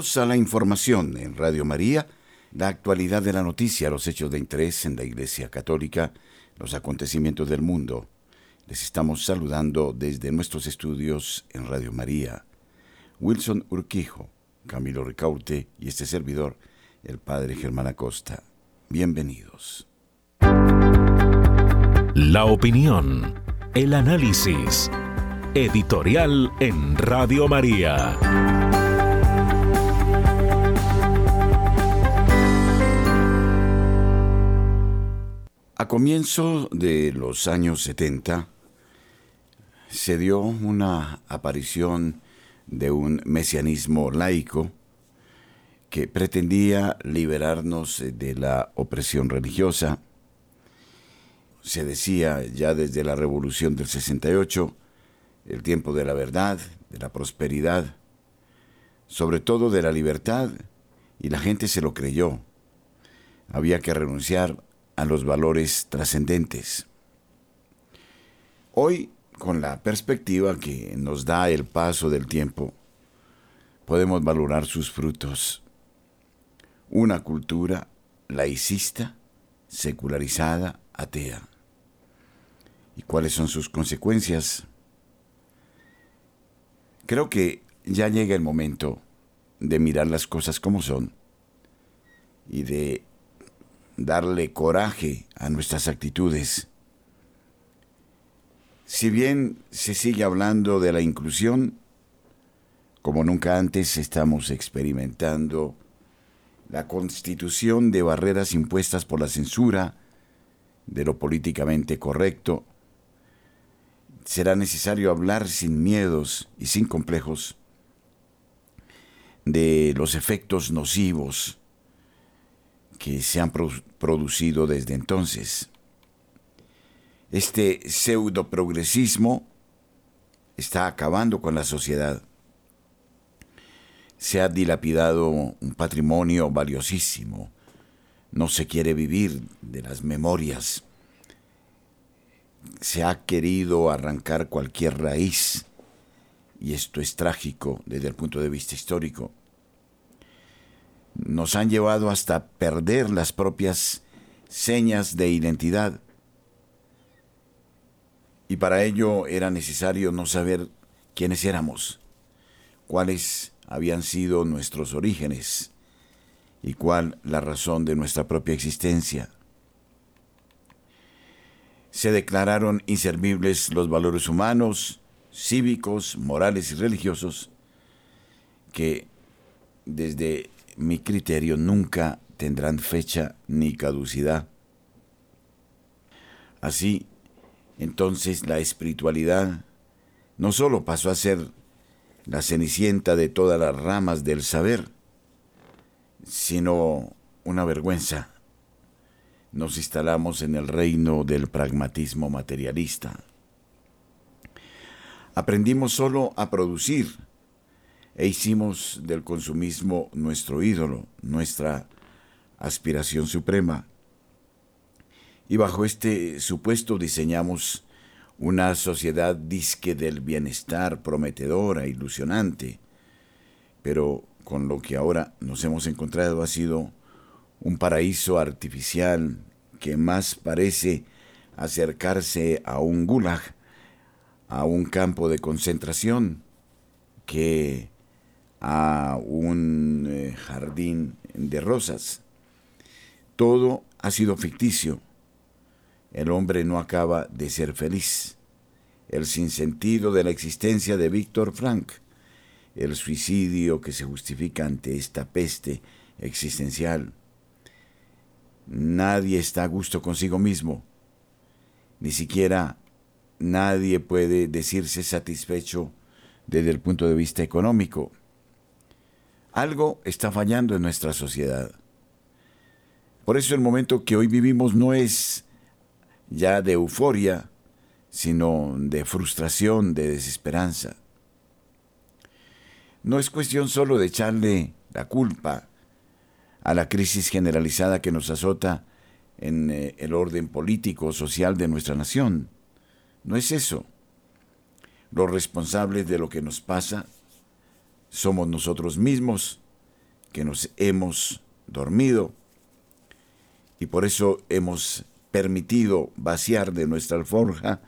A la información en Radio María, la actualidad de la noticia, los hechos de interés en la Iglesia Católica, los acontecimientos del mundo. Les estamos saludando desde nuestros estudios en Radio María. Wilson Urquijo, Camilo Ricaurte y este servidor, el Padre Germán Acosta. Bienvenidos. La opinión, el análisis, editorial en Radio María. A comienzo de los años 70 se dio una aparición de un mesianismo laico que pretendía liberarnos de la opresión religiosa. Se decía ya desde la revolución del 68, el tiempo de la verdad, de la prosperidad, sobre todo de la libertad, y la gente se lo creyó. Había que renunciar a los valores trascendentes. Hoy, con la perspectiva que nos da el paso del tiempo, podemos valorar sus frutos. Una cultura laicista, secularizada, atea. ¿Y cuáles son sus consecuencias? Creo que ya llega el momento de mirar las cosas como son y de darle coraje a nuestras actitudes. Si bien se sigue hablando de la inclusión, como nunca antes estamos experimentando la constitución de barreras impuestas por la censura, de lo políticamente correcto, será necesario hablar sin miedos y sin complejos de los efectos nocivos que se han producido desde entonces. Este pseudo progresismo está acabando con la sociedad. Se ha dilapidado un patrimonio valiosísimo. No se quiere vivir de las memorias. Se ha querido arrancar cualquier raíz. Y esto es trágico desde el punto de vista histórico nos han llevado hasta perder las propias señas de identidad. Y para ello era necesario no saber quiénes éramos, cuáles habían sido nuestros orígenes y cuál la razón de nuestra propia existencia. Se declararon inservibles los valores humanos, cívicos, morales y religiosos que desde mi criterio nunca tendrán fecha ni caducidad. Así, entonces la espiritualidad no sólo pasó a ser la cenicienta de todas las ramas del saber, sino una vergüenza. Nos instalamos en el reino del pragmatismo materialista. Aprendimos solo a producir, e hicimos del consumismo nuestro ídolo, nuestra aspiración suprema. Y bajo este supuesto diseñamos una sociedad disque del bienestar prometedora, ilusionante, pero con lo que ahora nos hemos encontrado ha sido un paraíso artificial que más parece acercarse a un gulag, a un campo de concentración, que a un eh, jardín de rosas. Todo ha sido ficticio. El hombre no acaba de ser feliz. El sinsentido de la existencia de Víctor Frank. El suicidio que se justifica ante esta peste existencial. Nadie está a gusto consigo mismo. Ni siquiera nadie puede decirse satisfecho desde el punto de vista económico. Algo está fallando en nuestra sociedad. Por eso el momento que hoy vivimos no es ya de euforia, sino de frustración, de desesperanza. No es cuestión solo de echarle la culpa a la crisis generalizada que nos azota en eh, el orden político, social de nuestra nación. No es eso. Los responsables de lo que nos pasa somos nosotros mismos que nos hemos dormido y por eso hemos permitido vaciar de nuestra alforja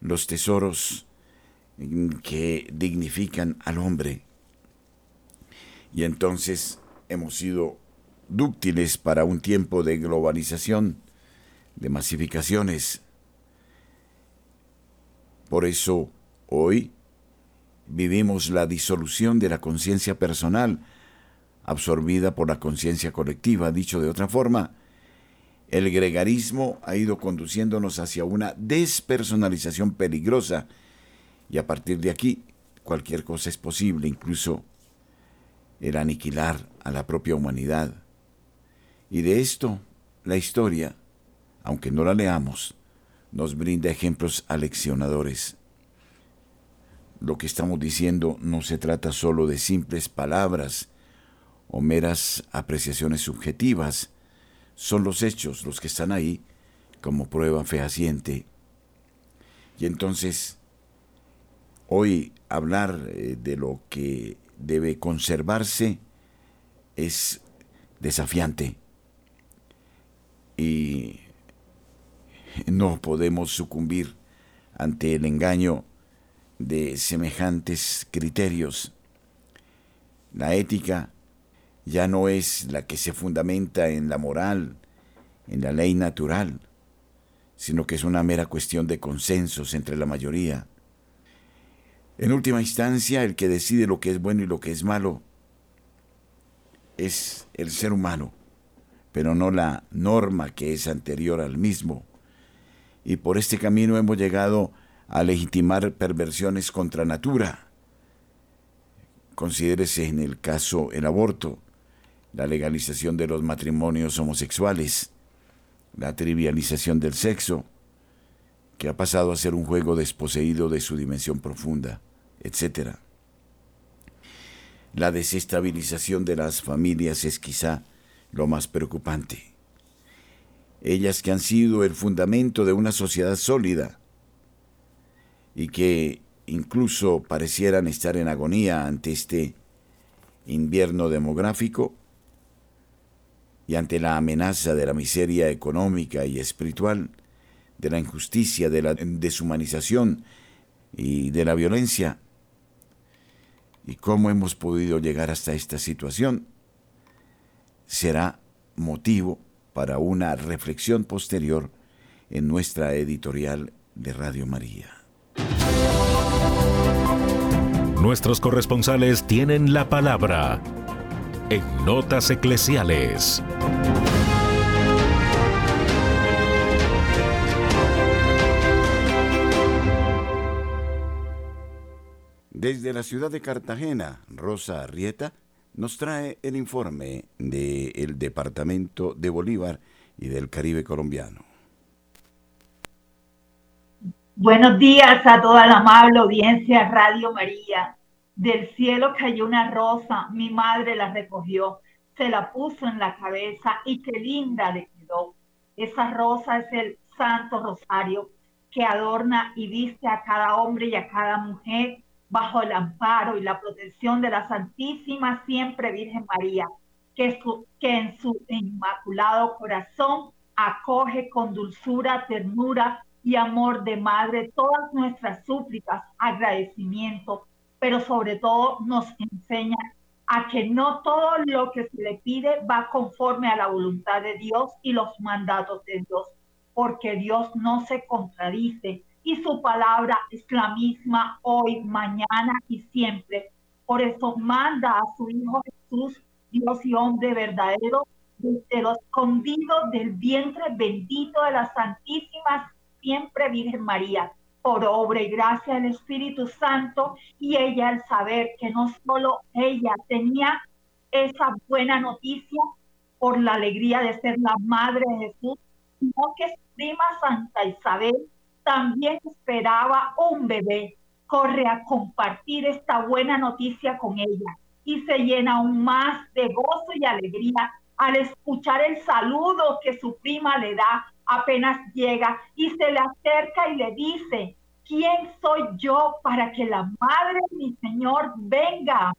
los tesoros que dignifican al hombre. Y entonces hemos sido dúctiles para un tiempo de globalización, de masificaciones. Por eso hoy vivimos la disolución de la conciencia personal, absorbida por la conciencia colectiva. Dicho de otra forma, el gregarismo ha ido conduciéndonos hacia una despersonalización peligrosa y a partir de aquí cualquier cosa es posible, incluso el aniquilar a la propia humanidad. Y de esto la historia, aunque no la leamos, nos brinda ejemplos aleccionadores. Lo que estamos diciendo no se trata solo de simples palabras o meras apreciaciones subjetivas, son los hechos los que están ahí como prueba fehaciente. Y entonces, hoy hablar eh, de lo que debe conservarse es desafiante y no podemos sucumbir ante el engaño de semejantes criterios. La ética ya no es la que se fundamenta en la moral, en la ley natural, sino que es una mera cuestión de consensos entre la mayoría. En última instancia, el que decide lo que es bueno y lo que es malo es el ser humano, pero no la norma que es anterior al mismo. Y por este camino hemos llegado a legitimar perversiones contra natura. Considérese en el caso el aborto, la legalización de los matrimonios homosexuales, la trivialización del sexo, que ha pasado a ser un juego desposeído de su dimensión profunda, etc. La desestabilización de las familias es quizá lo más preocupante. Ellas que han sido el fundamento de una sociedad sólida y que incluso parecieran estar en agonía ante este invierno demográfico, y ante la amenaza de la miseria económica y espiritual, de la injusticia, de la deshumanización y de la violencia. ¿Y cómo hemos podido llegar hasta esta situación? Será motivo para una reflexión posterior en nuestra editorial de Radio María. Nuestros corresponsales tienen la palabra en Notas Eclesiales. Desde la ciudad de Cartagena, Rosa Arrieta nos trae el informe del Departamento de Bolívar y del Caribe colombiano. Buenos días a toda la amable audiencia Radio María. Del cielo cayó una rosa, mi madre la recogió, se la puso en la cabeza y qué linda le quedó. Esa rosa es el Santo Rosario que adorna y viste a cada hombre y a cada mujer bajo el amparo y la protección de la Santísima Siempre Virgen María, que, que en su inmaculado corazón acoge con dulzura, ternura y amor de madre todas nuestras súplicas, agradecimiento, pero sobre todo nos enseña a que no todo lo que se le pide va conforme a la voluntad de Dios y los mandatos de Dios, porque Dios no se contradice y su palabra es la misma hoy, mañana y siempre. Por eso manda a su Hijo Jesús, Dios y hombre verdadero, desde lo escondido del vientre bendito de la Santísima Siempre Virgen María por obra y gracia del Espíritu Santo y ella al saber que no solo ella tenía esa buena noticia por la alegría de ser la madre de Jesús, sino que su prima Santa Isabel también esperaba un bebé. Corre a compartir esta buena noticia con ella y se llena aún más de gozo y alegría al escuchar el saludo que su prima le da apenas llega y se le acerca y le dice, ¿quién soy yo para que la madre de mi Señor venga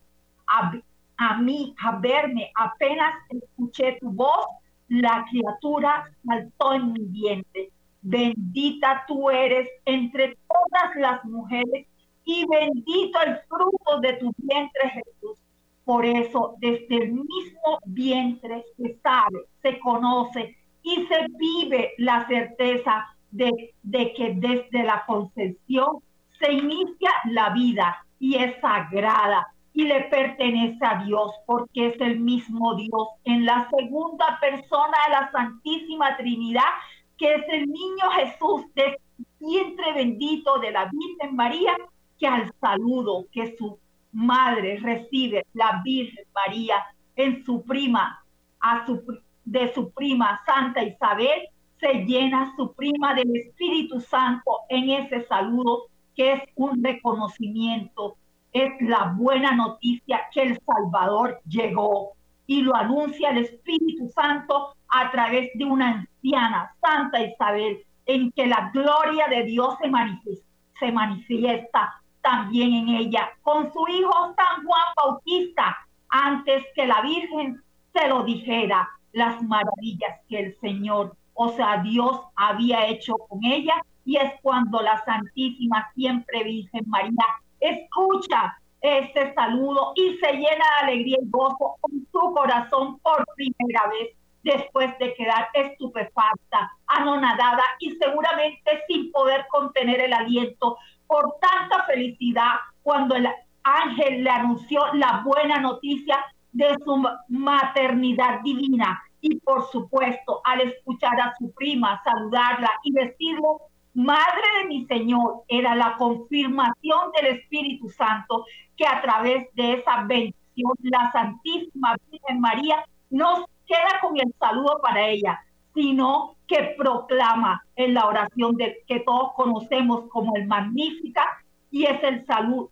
a, a mí, a verme, apenas escuché tu voz, la criatura saltó en mi vientre. Bendita tú eres entre todas las mujeres y bendito el fruto de tu vientre, Jesús. Por eso, desde el mismo vientre se sabe, se conoce y se vive la certeza de, de que desde la concepción se inicia la vida y es sagrada y le pertenece a Dios porque es el mismo Dios en la segunda persona de la Santísima Trinidad, que es el niño Jesús de vientre bendito de la Virgen María, que al saludo que su madre recibe la Virgen María en su prima, a su, de su prima Santa Isabel, se llena su prima del Espíritu Santo en ese saludo que es un reconocimiento es la buena noticia que el Salvador llegó y lo anuncia el Espíritu Santo a través de una anciana, Santa Isabel, en que la gloria de Dios se manifiesta, se manifiesta también en ella, con su hijo San Juan Bautista, antes que la Virgen se lo dijera, las maravillas que el Señor, o sea, Dios había hecho con ella, y es cuando la Santísima Siempre Virgen María escucha este saludo y se llena de alegría y gozo en su corazón por primera vez después de quedar estupefacta, anonadada y seguramente sin poder contener el aliento por tanta felicidad cuando el ángel le anunció la buena noticia de su maternidad divina. Y por supuesto, al escuchar a su prima saludarla y decirle Madre de mi Señor, era la confirmación del Espíritu Santo que a través de esa bendición la Santísima Virgen María no queda con el saludo para ella, sino que proclama en la oración de, que todos conocemos como el Magnífica y es el saludo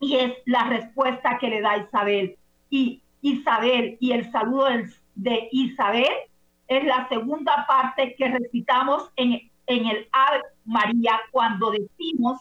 y es la respuesta que le da Isabel. Y Isabel y el saludo de Isabel es la segunda parte que recitamos en en el Ave María cuando decimos,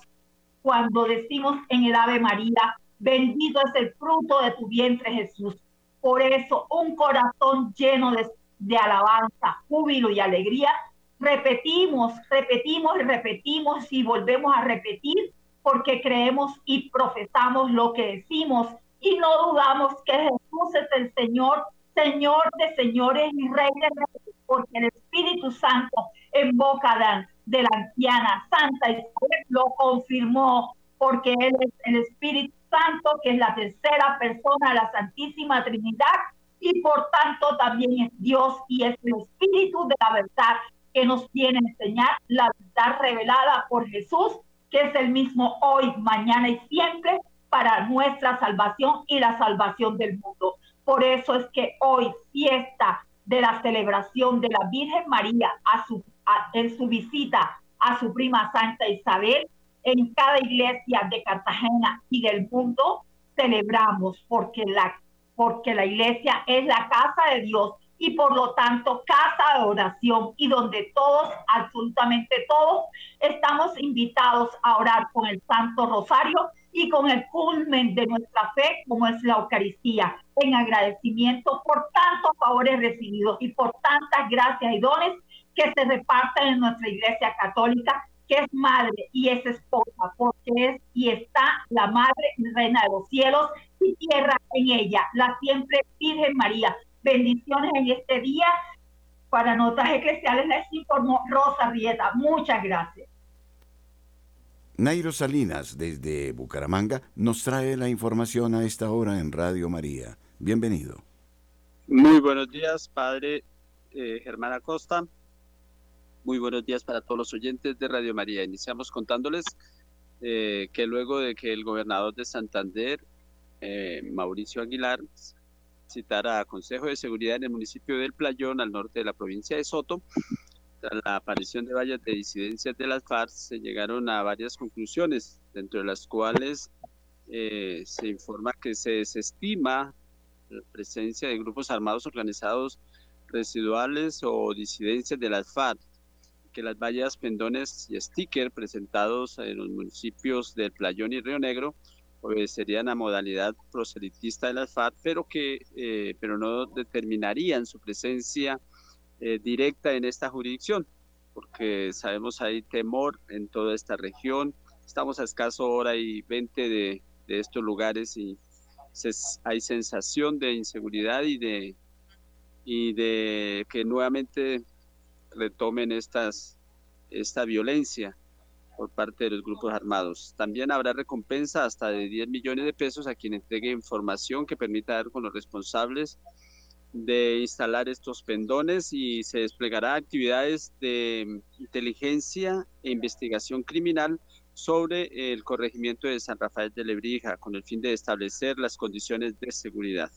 cuando decimos en el Ave María, bendito es el fruto de tu vientre Jesús. Por eso un corazón lleno de, de alabanza, júbilo y alegría, repetimos, repetimos y repetimos y volvemos a repetir porque creemos y profesamos lo que decimos y no dudamos que Jesús es el Señor, Señor de señores y Rey de reyes, porque el Espíritu Santo en boca de, la anciana Santa Isabel lo confirmó porque Él es el Espíritu Santo, que es la tercera persona de la Santísima Trinidad, y por tanto también es Dios y es el Espíritu de la verdad que nos viene a enseñar la verdad revelada por Jesús, que es el mismo hoy, mañana y siempre para nuestra salvación y la salvación del mundo. Por eso es que hoy, fiesta de la celebración de la Virgen María a su en su visita a su prima Santa Isabel, en cada iglesia de Cartagena y del mundo celebramos porque la, porque la iglesia es la casa de Dios y por lo tanto casa de oración y donde todos, absolutamente todos, estamos invitados a orar con el Santo Rosario y con el culmen de nuestra fe como es la Eucaristía, en agradecimiento por tantos favores recibidos y por tantas gracias y dones que se repartan en nuestra iglesia católica, que es madre y es esposa, porque es y está la madre reina de los cielos y tierra en ella, la siempre Virgen María. Bendiciones en este día. Para notas eclesiales les informó Rosa Rieta. Muchas gracias. Nairo Salinas, desde Bucaramanga, nos trae la información a esta hora en Radio María. Bienvenido. Muy buenos días, padre eh, Germán Acosta. Muy buenos días para todos los oyentes de Radio María. Iniciamos contándoles eh, que luego de que el gobernador de Santander, eh, Mauricio Aguilar, citara a Consejo de Seguridad en el municipio del Playón, al norte de la provincia de Soto, tras la aparición de vallas de disidencias de las FARC, se llegaron a varias conclusiones, dentro de las cuales eh, se informa que se desestima la presencia de grupos armados organizados residuales o disidencias de las FARC que las vallas, pendones y sticker presentados en los municipios del Playón y Río Negro obedecerían a modalidad proselitista de la FARC, pero que eh, pero no determinarían su presencia eh, directa en esta jurisdicción, porque sabemos hay temor en toda esta región. Estamos a escaso hora y 20 de, estos lugares y hay sensación de inseguridad y de y de que nuevamente retomen estas esta violencia por parte de los grupos armados. También habrá recompensa hasta de 10 millones de pesos a quien entregue información que permita dar con los responsables de instalar estos pendones y se desplegará actividades de inteligencia e investigación criminal sobre el corregimiento de San Rafael de Lebrija con el fin de establecer las condiciones de seguridad.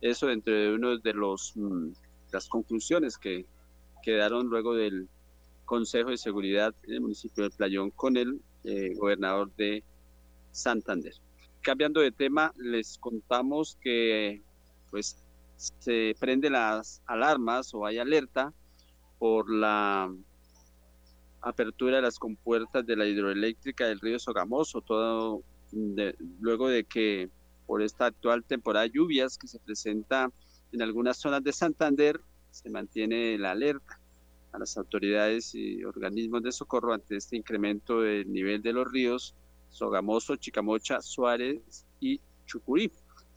Eso dentro de una de los, mm, las conclusiones que quedaron luego del Consejo de Seguridad en el municipio de Playón con el eh, gobernador de Santander. Cambiando de tema, les contamos que pues se prende las alarmas o hay alerta por la apertura de las compuertas de la hidroeléctrica del río Sogamoso, todo luego de que por esta actual temporada de lluvias que se presenta en algunas zonas de Santander, se mantiene la alerta a las autoridades y organismos de socorro ante este incremento del nivel de los ríos Sogamoso, Chicamocha, Suárez y Chucurí.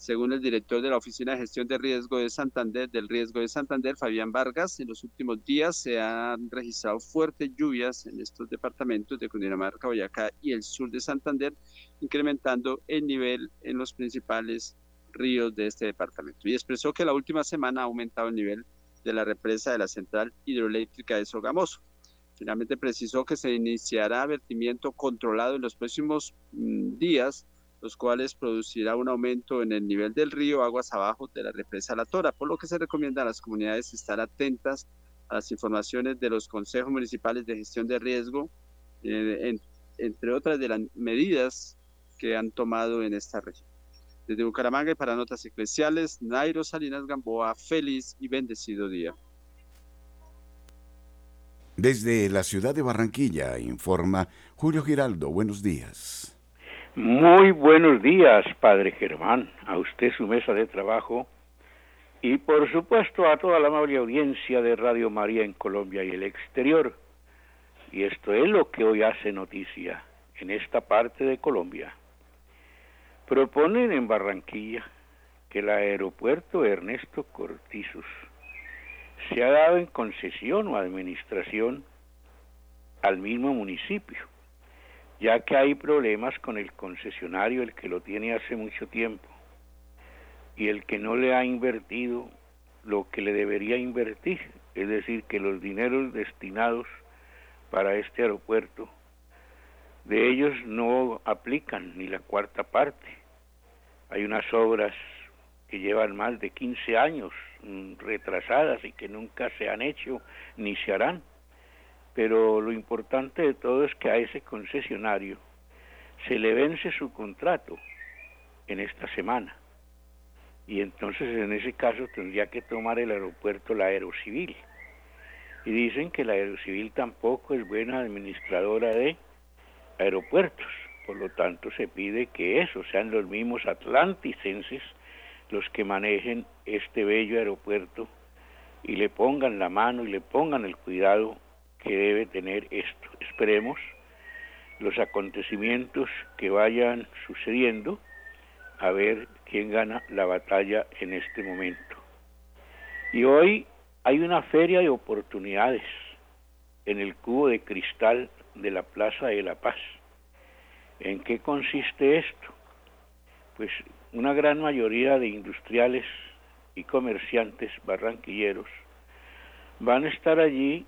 Según el director de la Oficina de Gestión de Riesgo de Santander, del Riesgo de Santander, Fabián Vargas, en los últimos días se han registrado fuertes lluvias en estos departamentos de Cundinamarca, Boyacá y el sur de Santander, incrementando el nivel en los principales ríos de este departamento. Y expresó que la última semana ha aumentado el nivel de la represa de la central hidroeléctrica de Sogamoso. Finalmente precisó que se iniciará vertimiento controlado en los próximos mm, días, los cuales producirá un aumento en el nivel del río aguas abajo de la represa La Tora, por lo que se recomienda a las comunidades estar atentas a las informaciones de los consejos municipales de gestión de riesgo, eh, entre otras de las medidas que han tomado en esta región. Desde Bucaramanga y para Notas Eclesiales, Nairo Salinas Gamboa, feliz y bendecido día. Desde la ciudad de Barranquilla, informa Julio Giraldo. Buenos días. Muy buenos días, Padre Germán, a usted su mesa de trabajo y por supuesto a toda la amable audiencia de Radio María en Colombia y el exterior. Y esto es lo que hoy hace noticia en esta parte de Colombia. Proponen en Barranquilla que el aeropuerto Ernesto Cortizos se ha dado en concesión o administración al mismo municipio, ya que hay problemas con el concesionario, el que lo tiene hace mucho tiempo, y el que no le ha invertido lo que le debería invertir, es decir, que los dineros destinados para este aeropuerto de ellos no aplican ni la cuarta parte. Hay unas obras que llevan más de 15 años mm, retrasadas y que nunca se han hecho ni se harán. Pero lo importante de todo es que a ese concesionario se le vence su contrato en esta semana. Y entonces en ese caso tendría que tomar el aeropuerto la Aerocivil. Y dicen que la Aerocivil tampoco es buena administradora de aeropuertos. Por lo tanto, se pide que eso sean los mismos atlanticenses los que manejen este bello aeropuerto y le pongan la mano y le pongan el cuidado que debe tener esto. Esperemos los acontecimientos que vayan sucediendo a ver quién gana la batalla en este momento. Y hoy hay una feria de oportunidades en el cubo de cristal de la Plaza de la Paz. ¿En qué consiste esto? Pues una gran mayoría de industriales y comerciantes barranquilleros van a estar allí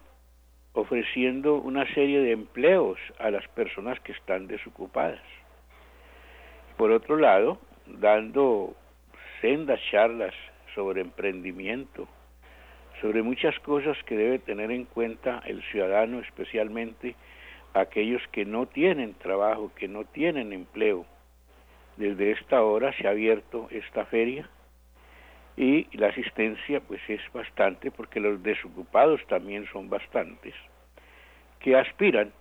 ofreciendo una serie de empleos a las personas que están desocupadas. Por otro lado, dando sendas charlas sobre emprendimiento, sobre muchas cosas que debe tener en cuenta el ciudadano, especialmente aquellos que no tienen trabajo, que no tienen empleo. Desde esta hora se ha abierto esta feria y la asistencia pues es bastante porque los desocupados también son bastantes que aspiran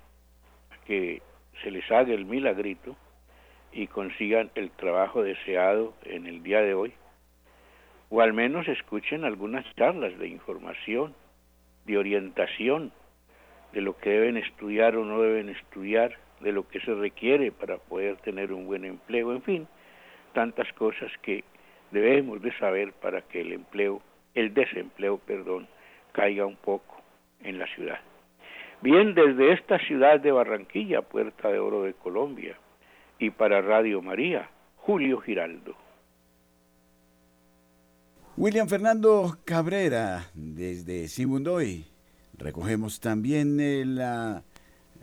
a que se les haga el milagrito y consigan el trabajo deseado en el día de hoy, o al menos escuchen algunas charlas de información, de orientación, de lo que deben estudiar o no deben estudiar, de lo que se requiere para poder tener un buen empleo, en fin, tantas cosas que debemos de saber para que el empleo, el desempleo, perdón, caiga un poco en la ciudad. Bien, desde esta ciudad de Barranquilla, Puerta de Oro de Colombia, y para Radio María, Julio Giraldo. William Fernando Cabrera, desde Simundoy. Recogemos también eh, la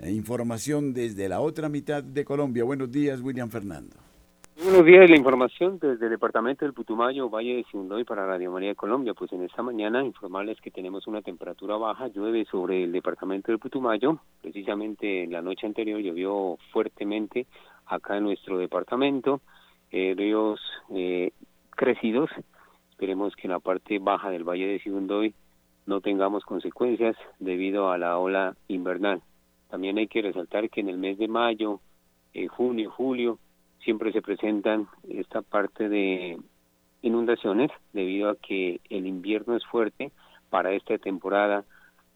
información desde la otra mitad de Colombia. Buenos días, William Fernando. Buenos días, la información desde el departamento del Putumayo, Valle de Simundoy para Radio María de Colombia. Pues en esta mañana informarles que tenemos una temperatura baja, llueve sobre el departamento del Putumayo. Precisamente la noche anterior llovió fuertemente acá en nuestro departamento, eh, ríos eh, crecidos. Esperemos que en la parte baja del Valle de Simundoy no tengamos consecuencias debido a la ola invernal. También hay que resaltar que en el mes de mayo, eh, junio, julio, siempre se presentan esta parte de inundaciones debido a que el invierno es fuerte para esta temporada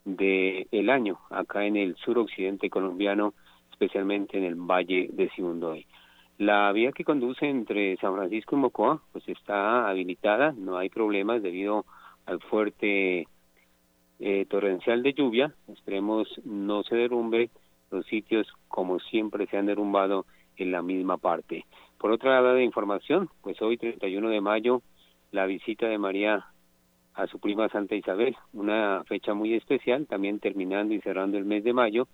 del el año acá en el suroccidente colombiano, especialmente en el valle de Sibundoy. La vía que conduce entre San Francisco y Mocoa pues está habilitada, no hay problemas debido al fuerte eh, torrencial de lluvia. Esperemos no se derrumbe los sitios como siempre se han derrumbado en la misma parte. Por otra lado de información, pues hoy 31 de mayo la visita de María a su prima Santa Isabel, una fecha muy especial, también terminando y cerrando el mes de mayo,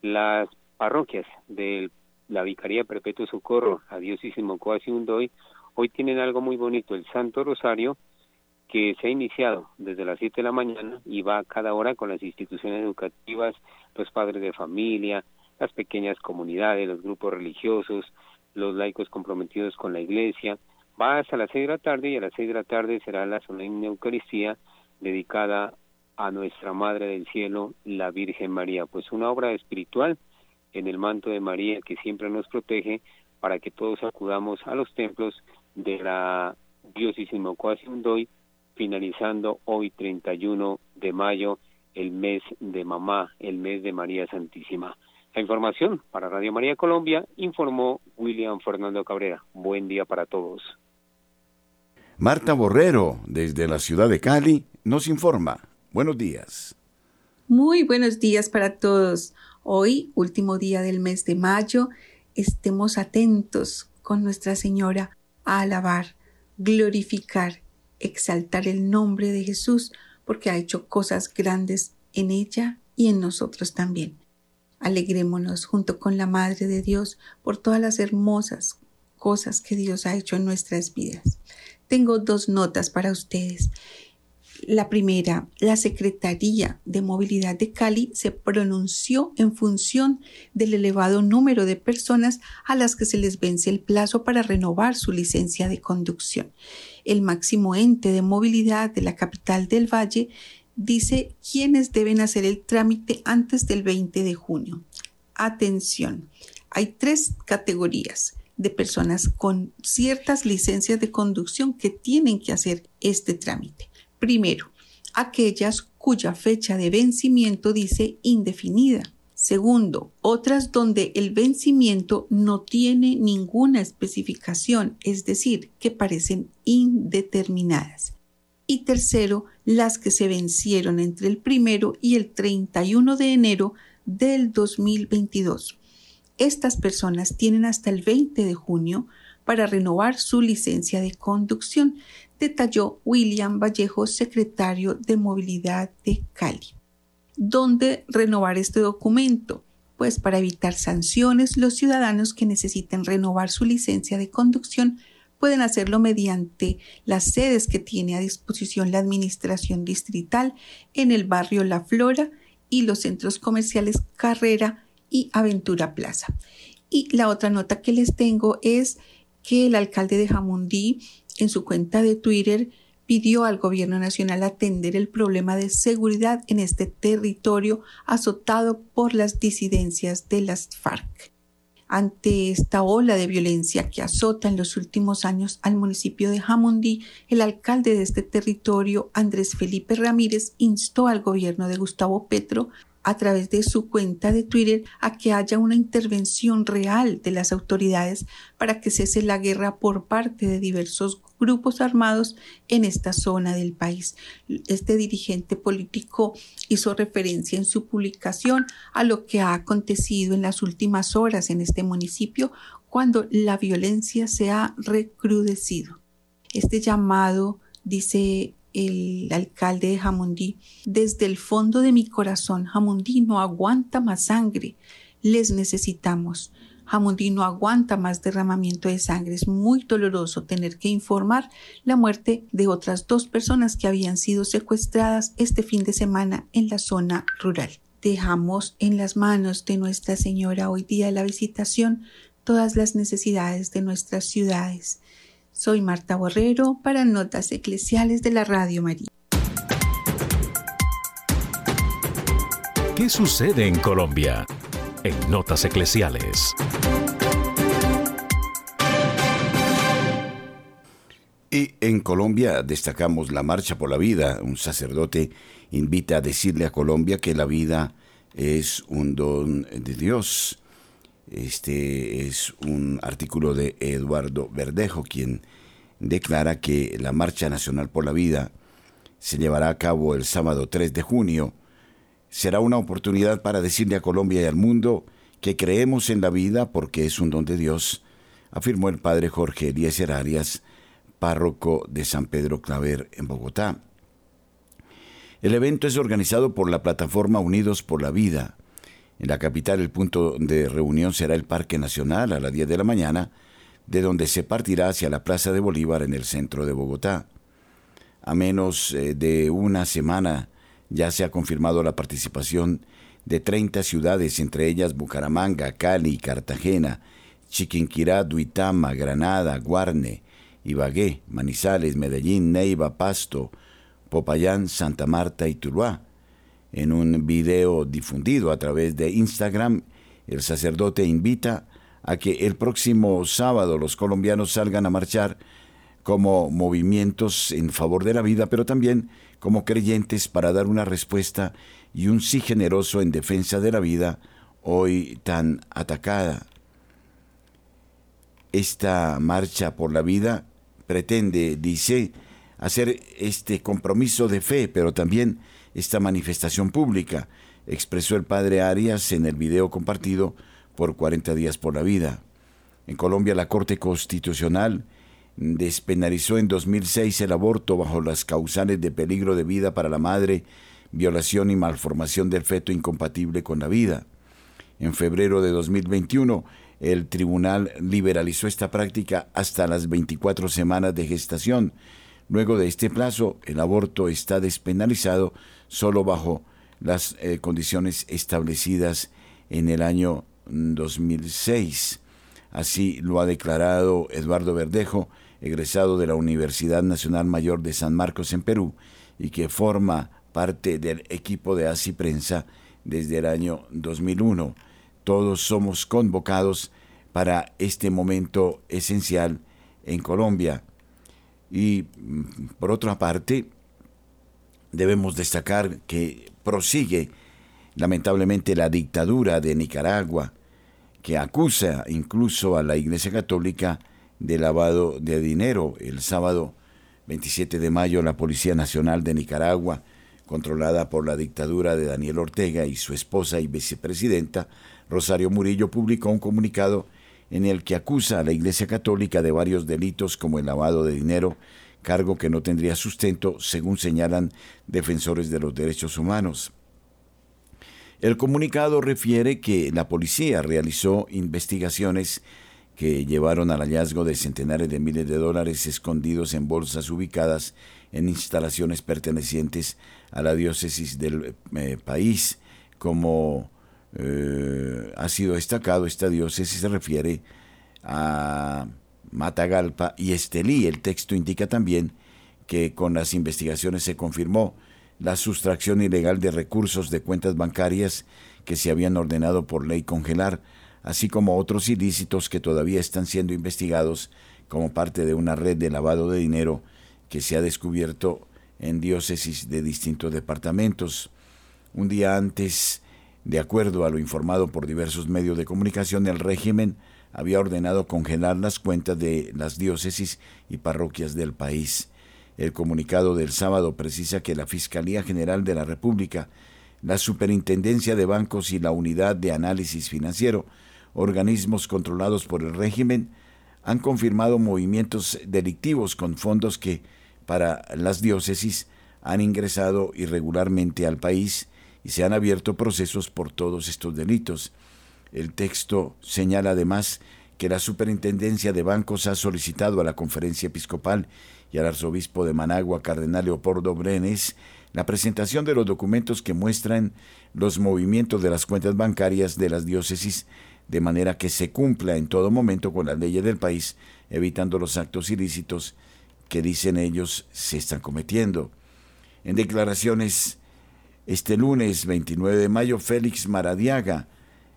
las parroquias de la Vicaría Perpetuo Socorro a Diócesis Mocoa Undoy hoy tienen algo muy bonito, el Santo Rosario, que se ha iniciado desde las 7 de la mañana y va cada hora con las instituciones educativas, los padres de familia, las pequeñas comunidades, los grupos religiosos, los laicos comprometidos con la iglesia. Va hasta las 6 de la tarde y a las 6 de la tarde será la solemne Eucaristía dedicada a nuestra Madre del Cielo, la Virgen María. Pues una obra espiritual en el manto de María que siempre nos protege para que todos acudamos a los templos de la diócesis Mocoa Undoy finalizando hoy 31 de mayo el mes de mamá, el mes de María Santísima. La información para Radio María Colombia informó William Fernando Cabrera. Buen día para todos. Marta Borrero, desde la ciudad de Cali, nos informa. Buenos días. Muy buenos días para todos. Hoy, último día del mes de mayo, estemos atentos con Nuestra Señora a alabar, glorificar exaltar el nombre de Jesús porque ha hecho cosas grandes en ella y en nosotros también. Alegrémonos junto con la Madre de Dios por todas las hermosas cosas que Dios ha hecho en nuestras vidas. Tengo dos notas para ustedes. La primera, la Secretaría de Movilidad de Cali se pronunció en función del elevado número de personas a las que se les vence el plazo para renovar su licencia de conducción. El máximo ente de movilidad de la capital del Valle dice quiénes deben hacer el trámite antes del 20 de junio. Atención, hay tres categorías de personas con ciertas licencias de conducción que tienen que hacer este trámite. Primero, aquellas cuya fecha de vencimiento dice indefinida. Segundo, otras donde el vencimiento no tiene ninguna especificación, es decir, que parecen indeterminadas. Y tercero, las que se vencieron entre el primero y el 31 de enero del 2022. Estas personas tienen hasta el 20 de junio para renovar su licencia de conducción detalló William Vallejo, secretario de Movilidad de Cali. ¿Dónde renovar este documento? Pues para evitar sanciones, los ciudadanos que necesiten renovar su licencia de conducción pueden hacerlo mediante las sedes que tiene a disposición la Administración Distrital en el barrio La Flora y los centros comerciales Carrera y Aventura Plaza. Y la otra nota que les tengo es que el alcalde de Jamundí en su cuenta de Twitter pidió al gobierno nacional atender el problema de seguridad en este territorio azotado por las disidencias de las FARC. Ante esta ola de violencia que azota en los últimos años al municipio de Jamundí, el alcalde de este territorio, Andrés Felipe Ramírez, instó al gobierno de Gustavo Petro a través de su cuenta de Twitter a que haya una intervención real de las autoridades para que cese la guerra por parte de diversos grupos armados en esta zona del país. Este dirigente político hizo referencia en su publicación a lo que ha acontecido en las últimas horas en este municipio cuando la violencia se ha recrudecido. Este llamado, dice el alcalde de Jamundí, desde el fondo de mi corazón, Jamundí no aguanta más sangre, les necesitamos. Jamundí no aguanta más derramamiento de sangre. Es muy doloroso tener que informar la muerte de otras dos personas que habían sido secuestradas este fin de semana en la zona rural. Dejamos en las manos de Nuestra Señora hoy día de la visitación todas las necesidades de nuestras ciudades. Soy Marta Borrero para Notas Eclesiales de la Radio María. ¿Qué sucede en Colombia? En Notas Eclesiales. Y en Colombia destacamos la Marcha por la Vida. Un sacerdote invita a decirle a Colombia que la vida es un don de Dios este es un artículo de Eduardo Verdejo, quien declara que la Marcha Nacional por la Vida se llevará a cabo el sábado 3 de junio. Será una oportunidad para decirle a Colombia y al mundo que creemos en la vida porque es un don de Dios, afirmó el padre Jorge Eliezer Arias, párroco de San Pedro Claver en Bogotá. El evento es organizado por la plataforma Unidos por la Vida, en la capital el punto de reunión será el Parque Nacional a las 10 de la mañana, de donde se partirá hacia la Plaza de Bolívar en el centro de Bogotá. A menos eh, de una semana ya se ha confirmado la participación de 30 ciudades, entre ellas Bucaramanga, Cali, Cartagena, Chiquinquirá, Duitama, Granada, Guarne, Ibagué, Manizales, Medellín, Neiva, Pasto, Popayán, Santa Marta y Tuluá. En un video difundido a través de Instagram, el sacerdote invita a que el próximo sábado los colombianos salgan a marchar como movimientos en favor de la vida, pero también como creyentes para dar una respuesta y un sí generoso en defensa de la vida hoy tan atacada. Esta marcha por la vida pretende, dice, hacer este compromiso de fe, pero también esta manifestación pública, expresó el padre Arias en el video compartido por 40 días por la vida. En Colombia la Corte Constitucional despenalizó en 2006 el aborto bajo las causales de peligro de vida para la madre, violación y malformación del feto incompatible con la vida. En febrero de 2021, el tribunal liberalizó esta práctica hasta las 24 semanas de gestación. Luego de este plazo, el aborto está despenalizado solo bajo las eh, condiciones establecidas en el año 2006. Así lo ha declarado Eduardo Verdejo, egresado de la Universidad Nacional Mayor de San Marcos en Perú y que forma parte del equipo de ASI Prensa desde el año 2001. Todos somos convocados para este momento esencial en Colombia. Y mm, por otra parte, debemos destacar que prosigue lamentablemente la dictadura de Nicaragua, que acusa incluso a la Iglesia Católica de lavado de dinero. El sábado 27 de mayo la Policía Nacional de Nicaragua, controlada por la dictadura de Daniel Ortega y su esposa y vicepresidenta, Rosario Murillo, publicó un comunicado en el que acusa a la Iglesia Católica de varios delitos como el lavado de dinero, cargo que no tendría sustento, según señalan defensores de los derechos humanos. El comunicado refiere que la policía realizó investigaciones que llevaron al hallazgo de centenares de miles de dólares escondidos en bolsas ubicadas en instalaciones pertenecientes a la diócesis del eh, país. Como eh, ha sido destacado, esta diócesis se refiere a Matagalpa y Estelí. El texto indica también que con las investigaciones se confirmó la sustracción ilegal de recursos de cuentas bancarias que se habían ordenado por ley congelar, así como otros ilícitos que todavía están siendo investigados como parte de una red de lavado de dinero que se ha descubierto en diócesis de distintos departamentos. Un día antes, de acuerdo a lo informado por diversos medios de comunicación, el régimen había ordenado congelar las cuentas de las diócesis y parroquias del país. El comunicado del sábado precisa que la Fiscalía General de la República, la Superintendencia de Bancos y la Unidad de Análisis Financiero, organismos controlados por el régimen, han confirmado movimientos delictivos con fondos que, para las diócesis, han ingresado irregularmente al país y se han abierto procesos por todos estos delitos. El texto señala además que la Superintendencia de Bancos ha solicitado a la Conferencia Episcopal y al Arzobispo de Managua, Cardenal Leopoldo Brenes, la presentación de los documentos que muestran los movimientos de las cuentas bancarias de las diócesis de manera que se cumpla en todo momento con las leyes del país, evitando los actos ilícitos que dicen ellos se están cometiendo. En declaraciones este lunes 29 de mayo, Félix Maradiaga,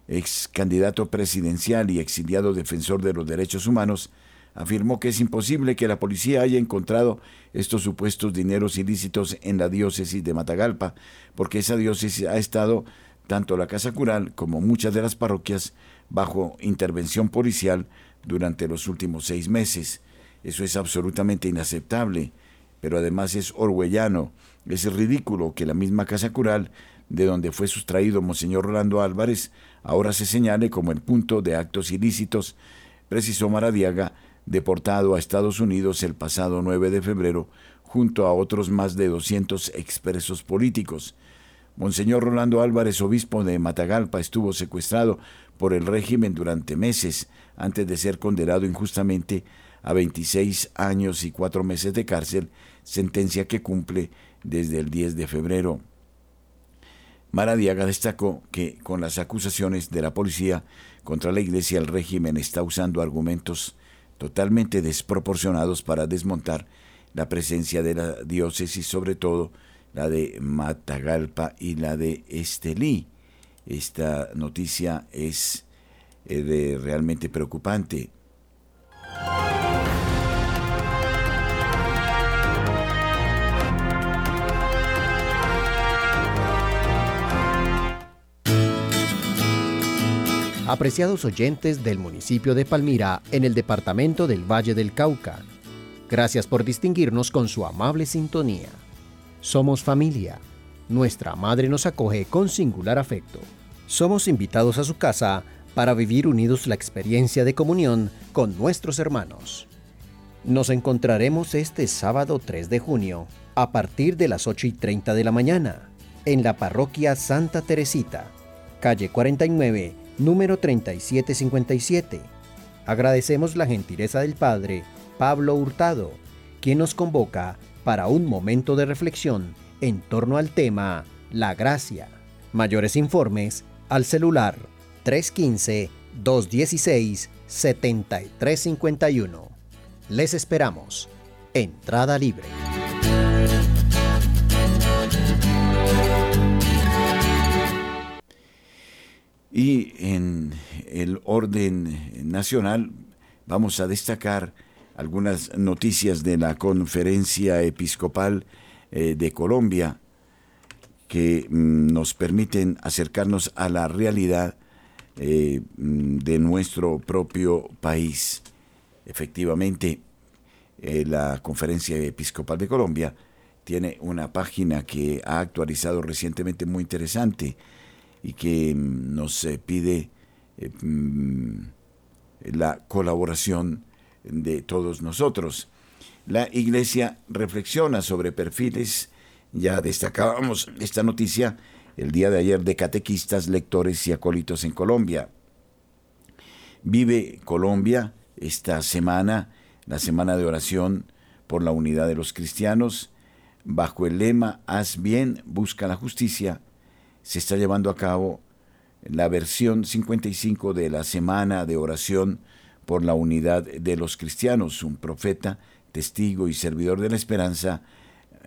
ex candidato presidencial y exiliado defensor de los derechos humanos, afirmó que es imposible que la policía haya encontrado estos supuestos dineros ilícitos en la diócesis de Matagalpa, porque esa diócesis ha estado, tanto la Casa Cural como muchas de las parroquias, bajo intervención policial durante los últimos seis meses. Eso es absolutamente inaceptable, pero además es orwellano, es ridículo que la misma Casa Cural, de donde fue sustraído Monseñor Rolando Álvarez, ahora se señale como el punto de actos ilícitos, precisó Maradiaga, deportado a Estados Unidos el pasado 9 de febrero, junto a otros más de 200 expresos políticos. Monseñor Rolando Álvarez, obispo de Matagalpa, estuvo secuestrado por el régimen durante meses antes de ser condenado injustamente a 26 años y cuatro meses de cárcel, sentencia que cumple desde el 10 de febrero. Maradiaga destacó que con las acusaciones de la policía contra la iglesia el régimen está usando argumentos totalmente desproporcionados para desmontar la presencia de la diócesis, sobre todo la de Matagalpa y la de Estelí. Esta noticia es eh, realmente preocupante. Apreciados oyentes del municipio de Palmira en el departamento del Valle del Cauca, gracias por distinguirnos con su amable sintonía. Somos familia. Nuestra madre nos acoge con singular afecto. Somos invitados a su casa para vivir unidos la experiencia de comunión con nuestros hermanos. Nos encontraremos este sábado 3 de junio a partir de las 8 y 30 de la mañana en la parroquia Santa Teresita, calle 49, número 3757. Agradecemos la gentileza del Padre Pablo Hurtado, quien nos convoca para un momento de reflexión en torno al tema La gracia. Mayores informes al celular 315-216-7351. Les esperamos. Entrada libre. Y en el orden nacional vamos a destacar algunas noticias de la conferencia episcopal eh, de Colombia que mm, nos permiten acercarnos a la realidad eh, mm, de nuestro propio país. Efectivamente, eh, la Conferencia Episcopal de Colombia tiene una página que ha actualizado recientemente muy interesante y que mm, nos pide la colaboración de todos nosotros. La Iglesia reflexiona sobre perfiles, ya destacábamos esta noticia el día de ayer de catequistas, lectores y acólitos en Colombia. Vive Colombia esta semana, la semana de oración por la unidad de los cristianos, bajo el lema Haz bien, busca la justicia, se está llevando a cabo la versión 55 de la semana de oración por la unidad de los cristianos. Un profeta, testigo y servidor de la esperanza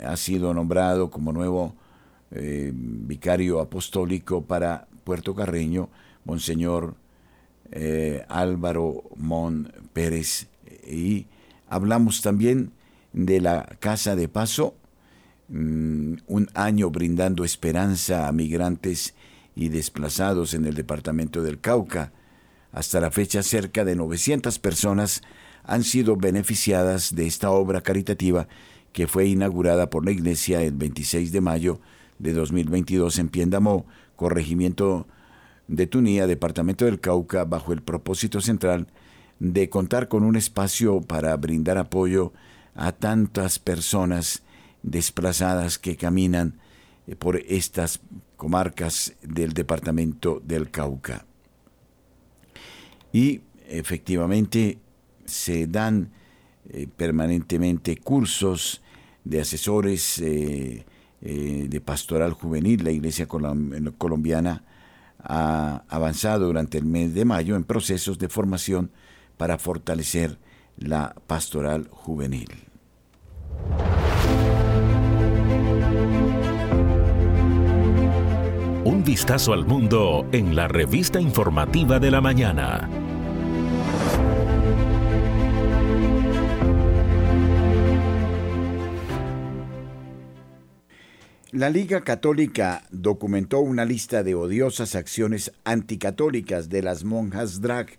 ha sido nombrado como nuevo eh, vicario apostólico para Puerto Carreño, Monseñor eh, Álvaro Mon Pérez y hablamos también de la Casa de Paso, mm, un año brindando esperanza a migrantes y desplazados en el departamento del Cauca. Hasta la fecha cerca de 900 personas han sido beneficiadas de esta obra caritativa que fue inaugurada por la Iglesia el 26 de mayo de 2022 en Piendamó, corregimiento de Tunía, departamento del Cauca, bajo el propósito central de contar con un espacio para brindar apoyo a tantas personas desplazadas que caminan eh, por estas comarcas del departamento del Cauca. Y efectivamente se dan eh, permanentemente cursos de asesores eh, de pastoral juvenil. La Iglesia colombiana ha avanzado durante el mes de mayo en procesos de formación para fortalecer la pastoral juvenil. Un vistazo al mundo en la revista informativa de la mañana. La Liga Católica documentó una lista de odiosas acciones anticatólicas de las monjas drag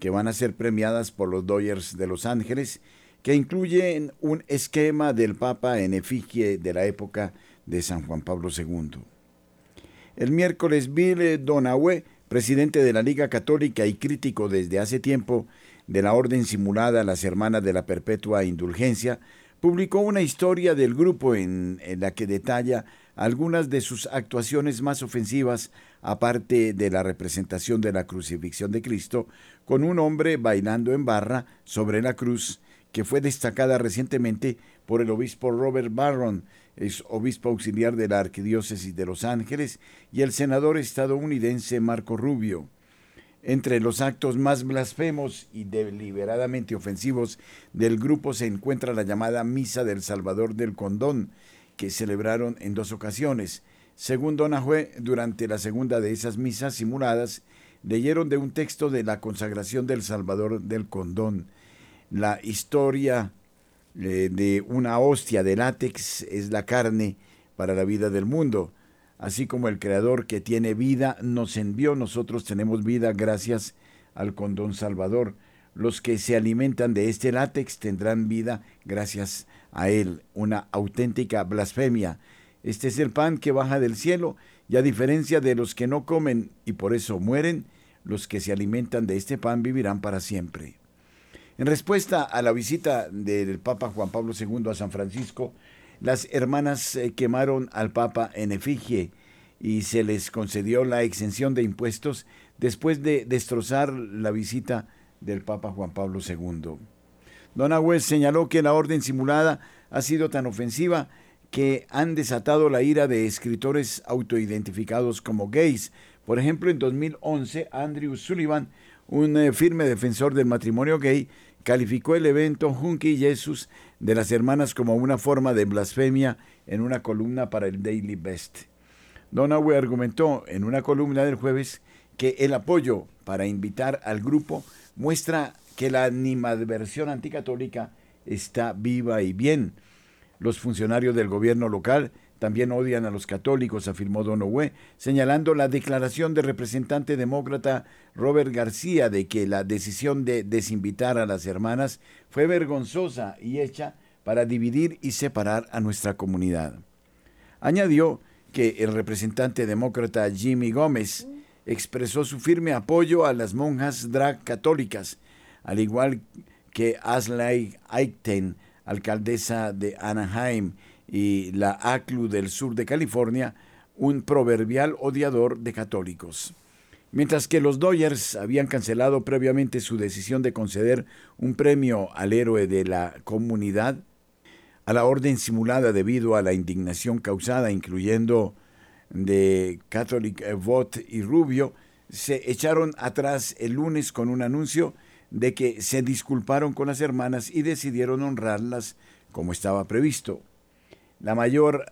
que van a ser premiadas por los Dodgers de Los Ángeles, que incluyen un esquema del Papa en efigie de la época de San Juan Pablo II. El miércoles, Bill Donahue, presidente de la Liga Católica y crítico desde hace tiempo de la orden simulada Las Hermanas de la Perpetua Indulgencia, publicó una historia del grupo en, la que detalla algunas de sus actuaciones más ofensivas, aparte de la representación de la crucifixión de Cristo, con un hombre bailando en barra sobre la cruz, que fue destacada recientemente por el obispo Robert Barron, es obispo auxiliar de la Arquidiócesis de Los Ángeles, y el senador estadounidense Marco Rubio. Entre los actos más blasfemos y deliberadamente ofensivos del grupo se encuentra la llamada Misa del Salvador del Condón, que celebraron en dos ocasiones. Según Donahue, durante la segunda de esas misas simuladas, leyeron de un texto de la consagración del Salvador del Condón. La historia de una hostia de látex es la carne para la vida del mundo así como el Creador que tiene vida nos envió, nosotros tenemos vida gracias al condón Salvador. Los que se alimentan de este látex tendrán vida gracias a él, una auténtica blasfemia. Este es el pan que baja del cielo, y a diferencia de los que no comen y por eso mueren, los que se alimentan de este pan vivirán para siempre. En respuesta a la visita del Papa Juan Pablo II a San Francisco, las hermanas eh, quemaron al Papa en efigie y se les concedió la exención de impuestos después de destrozar la visita del Papa Juan Pablo II. Don Agüez señaló que la orden simulada ha sido tan ofensiva que han desatado la ira de escritores autoidentificados como gays. Por ejemplo, en 2011, Andrew Sullivan, un eh, firme defensor del matrimonio gay, calificó el evento Hunky Jesus de las hermanas como una forma de blasfemia en una columna para el Daily Best. Donahue argumentó en una columna del jueves que el apoyo para invitar al grupo muestra que la animadversión anticatólica está viva y bien. Los funcionarios del gobierno local también odian a los católicos, afirmó Donahue, señalando la declaración del representante demócrata Robert García de que la decisión de desinvitar a las hermanas fue vergonzosa y hecha para dividir y separar a nuestra comunidad. Añadió que el representante demócrata Jimmy Gómez expresó su firme apoyo a las monjas drag católicas, al igual que Asley Eichten, alcaldesa de Anaheim, y la ACLU del sur de California, un proverbial odiador de católicos. Mientras que los Dodgers habían cancelado previamente su decisión de conceder un premio al héroe de la comunidad, a la orden simulada debido a la indignación causada, incluyendo de Catholic Vote y Rubio, se echaron atrás el lunes con un anuncio de que se disculparon con las hermanas y decidieron honrarlas como estaba previsto. La mayor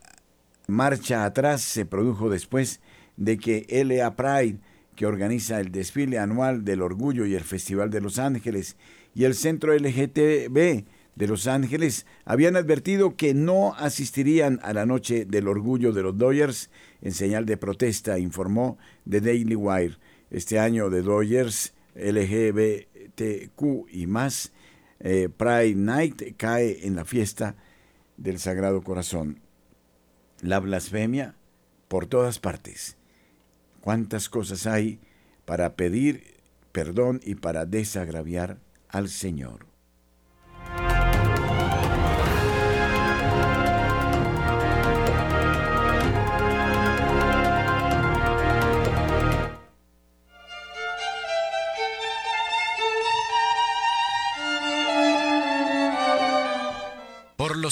marcha atrás se produjo después de que L.A. Pride, que organiza el desfile anual del orgullo y el Festival de Los Ángeles, y el Centro LGTB de Los Ángeles habían advertido que no asistirían a la noche del orgullo de los Dodgers en señal de protesta, informó The Daily Wire. Este año de Dodgers, LGBTQ y más, eh, Pride Night cae en la fiesta del Sagrado Corazón. La blasfemia por todas partes. ¿Cuántas cosas hay para pedir perdón y para desagraviar al Señor?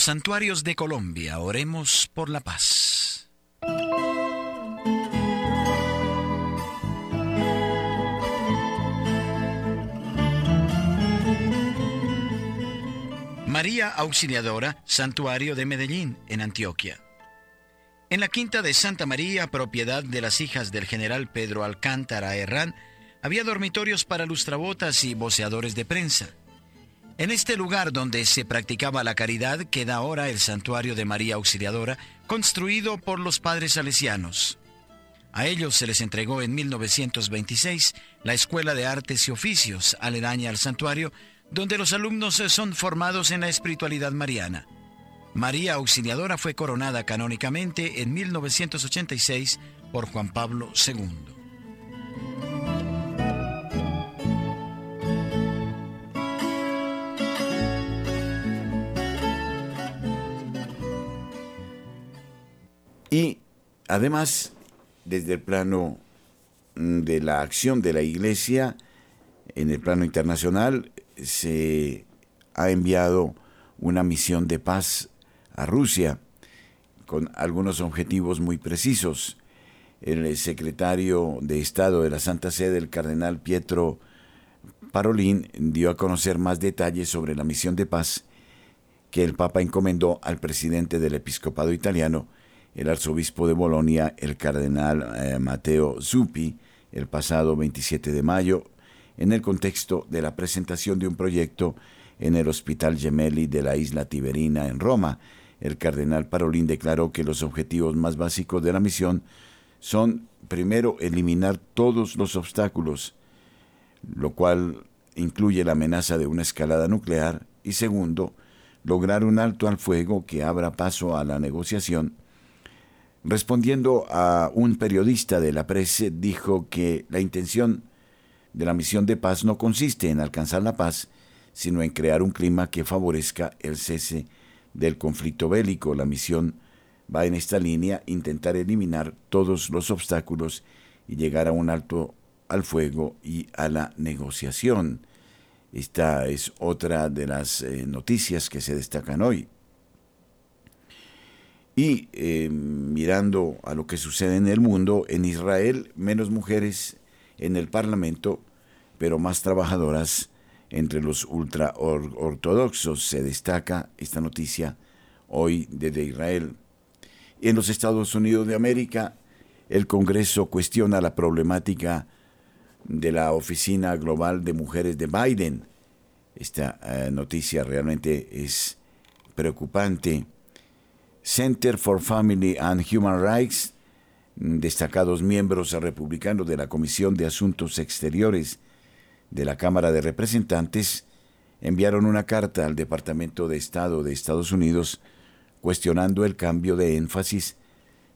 Santuarios de Colombia, oremos por la paz. María Auxiliadora, Santuario de Medellín, en Antioquia. En la quinta de Santa María, propiedad de las hijas del general Pedro Alcántara Herrán, había dormitorios para lustrabotas y voceadores de prensa. En este lugar donde se practicaba la caridad queda ahora el santuario de María Auxiliadora, construido por los padres salesianos. A ellos se les entregó en 1926 la Escuela de Artes y Oficios, aledaña al santuario, donde los alumnos son formados en la espiritualidad mariana. María Auxiliadora fue coronada canónicamente en 1986 por Juan Pablo II. Y además, desde el plano mm, de la acción de la Iglesia, en el plano internacional, se ha enviado una misión de paz a Rusia con algunos objetivos muy precisos. El secretario de Estado de la Santa Sede, el cardenal Pietro Parolin, dio a conocer más detalles sobre la misión de paz que el Papa encomendó al presidente del episcopado italiano, el arzobispo de Bolonia, el cardenal eh, Matteo Zuppi, el pasado 27 de mayo, en el contexto de la presentación de un proyecto en el Hospital Gemelli de la isla Tiberina en Roma. El cardenal Parolín declaró que los objetivos más básicos de la misión son, primero, eliminar todos los obstáculos, lo cual incluye la amenaza de una escalada nuclear, y segundo, lograr un alto al fuego que abra paso a la negociación Respondiendo a un periodista de la presa, dijo que la intención de la misión de paz no consiste en alcanzar la paz, sino en crear un clima que favorezca el cese del conflicto bélico. La misión va en esta línea, intentar eliminar todos los obstáculos y llegar a un alto al fuego y a la negociación. Esta es otra de las eh, noticias que se destacan hoy. Y eh, mirando a lo que sucede en el mundo, en Israel menos mujeres en el Parlamento, pero más trabajadoras entre los ultraortodoxos. Se destaca esta noticia hoy desde Israel. En los Estados Unidos de América, el Congreso cuestiona la problemática de la Oficina Global de Mujeres de Biden. Esta eh, noticia realmente es preocupante. Center for Family and Human Rights, destacados miembros republicanos de la Comisión de Asuntos Exteriores de la Cámara de Representantes, enviaron una carta al Departamento de Estado de Estados Unidos cuestionando el cambio de énfasis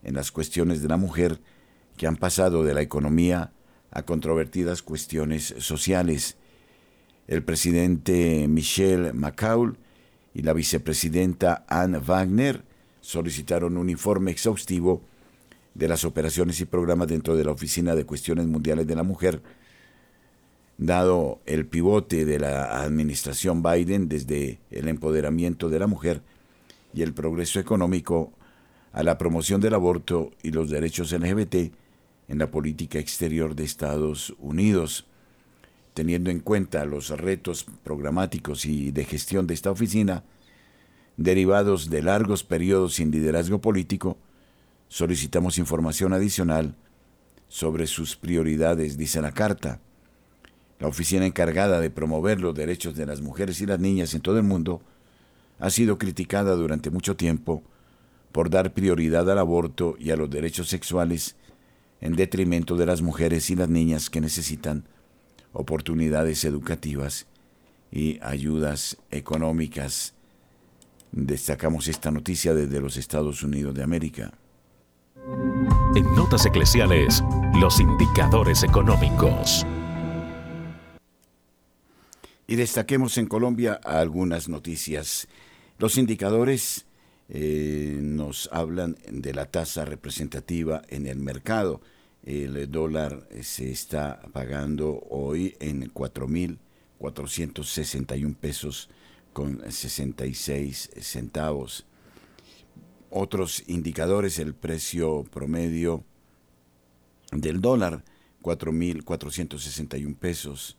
en las cuestiones de la mujer que han pasado de la economía a controvertidas cuestiones sociales. El presidente Michelle McCaul y la vicepresidenta Anne Wagner solicitaron un informe exhaustivo de las operaciones y programas dentro de la Oficina de Cuestiones Mundiales de la Mujer, dado el pivote de la administración Biden desde el empoderamiento de la mujer y el progreso económico a la promoción del aborto y los derechos LGBT en la política exterior de Estados Unidos. Teniendo en cuenta los retos programáticos y de gestión de esta oficina, derivados de largos periodos sin liderazgo político, solicitamos información adicional sobre sus prioridades, dice la carta. La oficina encargada de promover los derechos de las mujeres y las niñas en todo el mundo ha sido criticada durante mucho tiempo por dar prioridad al aborto y a los derechos sexuales en detrimento de las mujeres y las niñas que necesitan oportunidades educativas y ayudas económicas. Destacamos esta noticia desde los Estados Unidos de América. En Notas Eclesiales, los indicadores económicos. Y destaquemos en Colombia algunas noticias. Los indicadores eh, nos hablan de la tasa representativa en el mercado. El dólar se está pagando hoy en 4.461 pesos con 66 centavos. Otros indicadores, el precio promedio del dólar, 4.461 pesos.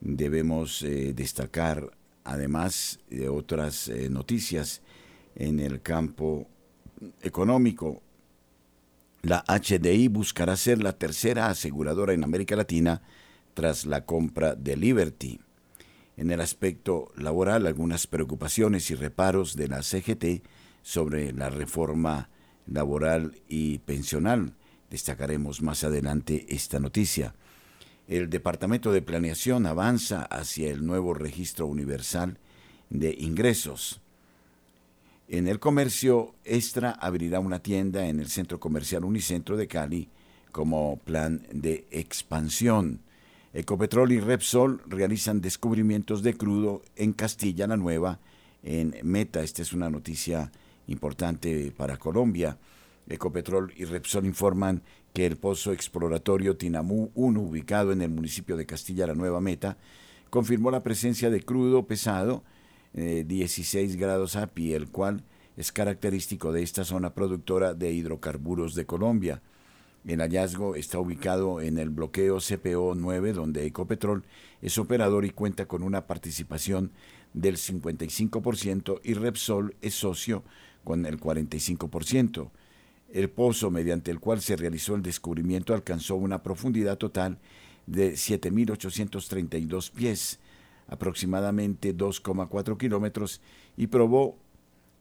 Debemos eh, destacar, además de otras eh, noticias, en el campo económico. La HDI buscará ser la tercera aseguradora en América Latina tras la compra de Liberty. En el aspecto laboral, algunas preocupaciones y reparos de la CGT sobre la reforma laboral y pensional. Destacaremos más adelante esta noticia. El Departamento de Planeación avanza hacia el nuevo registro universal de ingresos. En el comercio, Extra abrirá una tienda en el Centro Comercial Unicentro de Cali como plan de expansión. Ecopetrol y Repsol realizan descubrimientos de crudo en Castilla la Nueva, en Meta. Esta es una noticia importante para Colombia. Ecopetrol y Repsol informan que el pozo exploratorio Tinamú 1, ubicado en el municipio de Castilla la Nueva Meta, confirmó la presencia de crudo pesado 16 eh, grados API, el cual es característico de esta zona productora de hidrocarburos de Colombia. El hallazgo está ubicado en el bloqueo CPO 9, donde Ecopetrol es operador y cuenta con una participación del 55% y Repsol es socio con el 45%. El pozo mediante el cual se realizó el descubrimiento alcanzó una profundidad total de 7.832 pies, aproximadamente 2,4 kilómetros, y probó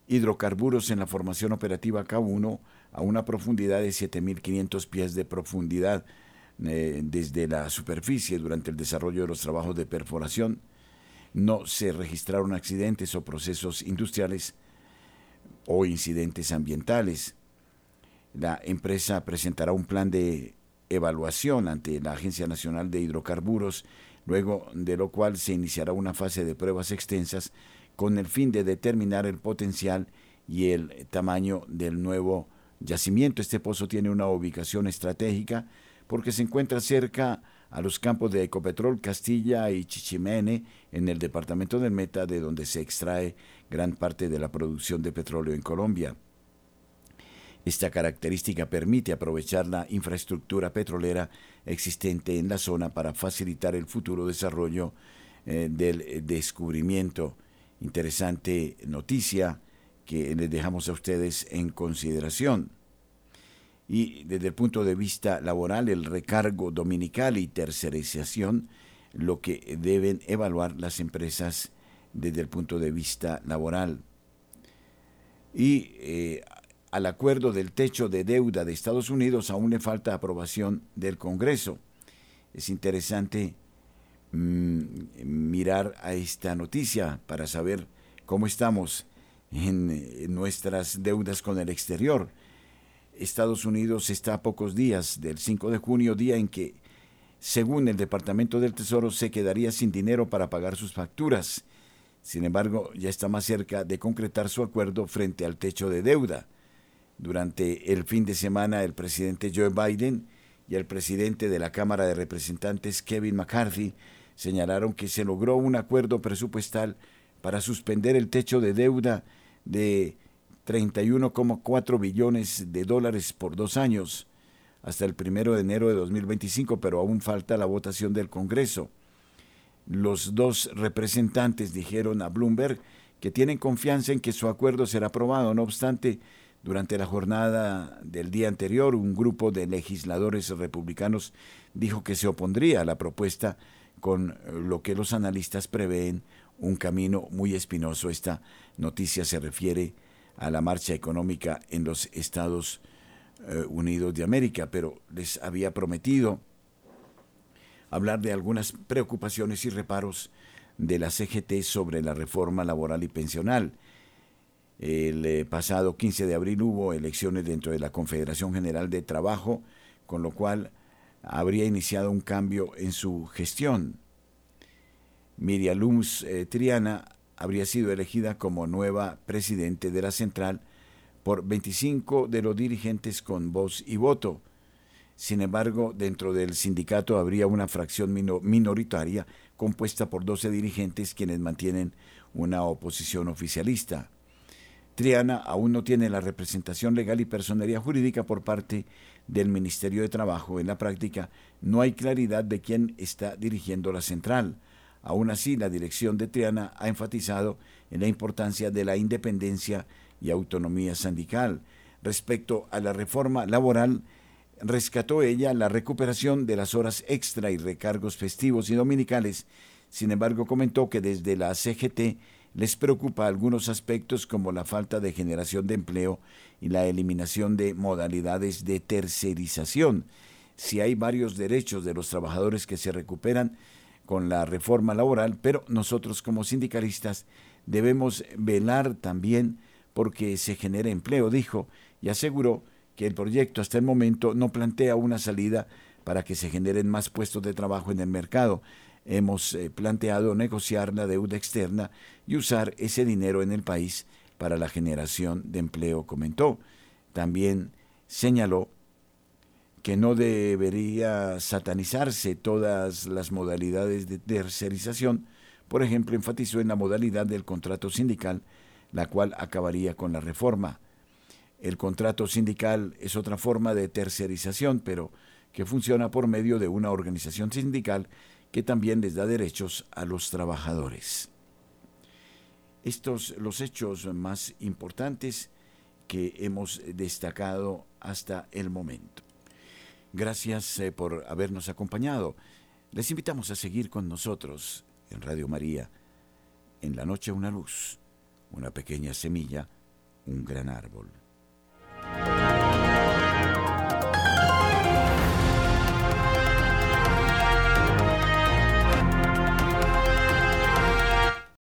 hidrocarburos en la formación operativa K1 a una profundidad de 7.500 pies de profundidad eh, desde la superficie durante el desarrollo de los trabajos de perforación. No se registraron accidentes o procesos industriales o incidentes ambientales. La empresa presentará un plan de evaluación ante la Agencia Nacional de Hidrocarburos luego de lo cual se iniciará una fase de pruebas extensas con el fin de determinar el potencial y el tamaño del nuevo yacimiento. Este pozo tiene una ubicación estratégica porque se encuentra cerca a los campos de Ecopetrol Castilla y Chichimene en el departamento del Meta, de donde se extrae gran parte de la producción de petróleo en Colombia. Esta característica permite aprovechar la infraestructura petrolera existente en la zona para facilitar el futuro desarrollo eh, del descubrimiento. Interesante noticia que les dejamos a ustedes en consideración. Y desde el punto de vista laboral, el recargo dominical y tercerización, lo que deben evaluar las empresas desde el punto de vista laboral. Y eh, al acuerdo del techo de deuda de Estados Unidos aún le falta aprobación del Congreso. Es interesante mm, mirar a esta noticia para saber cómo estamos en, en nuestras deudas con el exterior. Estados Unidos está a pocos días del 5 de junio, día en que, según el Departamento del Tesoro, se quedaría sin dinero para pagar sus facturas. Sin embargo, ya está más cerca de concretar su acuerdo frente al techo de deuda. Durante el fin de semana, el presidente Joe Biden y el presidente de la Cámara de Representantes, Kevin McCarthy, señalaron que se logró un acuerdo presupuestal para suspender el techo de deuda de 31,4 billones de dólares por dos años hasta el primero de enero de 2025, pero aún falta la votación del Congreso. Los dos representantes dijeron a Bloomberg que tienen confianza en que su acuerdo será aprobado. No obstante, Durante la jornada del día anterior, un grupo de legisladores republicanos dijo que se opondría a la propuesta con lo que los analistas prevén un camino muy espinoso. Esta noticia se refiere a la marcha económica en los Estados eh, Unidos de América, pero les había prometido hablar de algunas preocupaciones y reparos de la CGT sobre la reforma laboral y pensional. El eh, pasado 15 de abril hubo elecciones dentro de la Confederación General de Trabajo, con lo cual habría iniciado un cambio en su gestión. Miriam Lums eh, Triana habría sido elegida como nueva presidente de la central por 25 de los dirigentes con voz y voto. Sin embargo, dentro del sindicato habría una fracción minoritaria compuesta por 12 dirigentes quienes mantienen una oposición oficialista. Triana aún no tiene la representación legal y personería jurídica por parte del Ministerio de Trabajo. En la práctica no hay claridad de quién está dirigiendo la central. Aún así, la dirección de Triana ha enfatizado en la importancia de la independencia y autonomía sindical. Respecto a la reforma laboral, rescató ella la recuperación de las horas extra y recargos festivos y dominicales. Sin embargo, comentó que desde la CGT les preocupa algunos aspectos como la falta de generación de empleo y la eliminación de modalidades de tercerización. Si hay varios derechos de los trabajadores que se recuperan con la reforma laboral, pero nosotros como sindicalistas debemos velar también porque se genere empleo, dijo, y aseguró que el proyecto hasta el momento no plantea una salida para que se generen más puestos de trabajo en el mercado. Hemos eh, planteado negociar la deuda externa y usar ese dinero en el país para la generación de empleo, comentó. También señaló que no debería satanizarse todas las modalidades de tercerización. Por ejemplo, enfatizó en la modalidad del contrato sindical, la cual acabaría con la reforma. El contrato sindical es otra forma de tercerización, pero que funciona por medio de una organización sindical que también les da derechos a los trabajadores. Estos los hechos más importantes que hemos destacado hasta el momento. Gracias eh, por habernos acompañado. Les invitamos a seguir con nosotros en Radio María. En la noche una luz, una pequeña semilla, un gran árbol.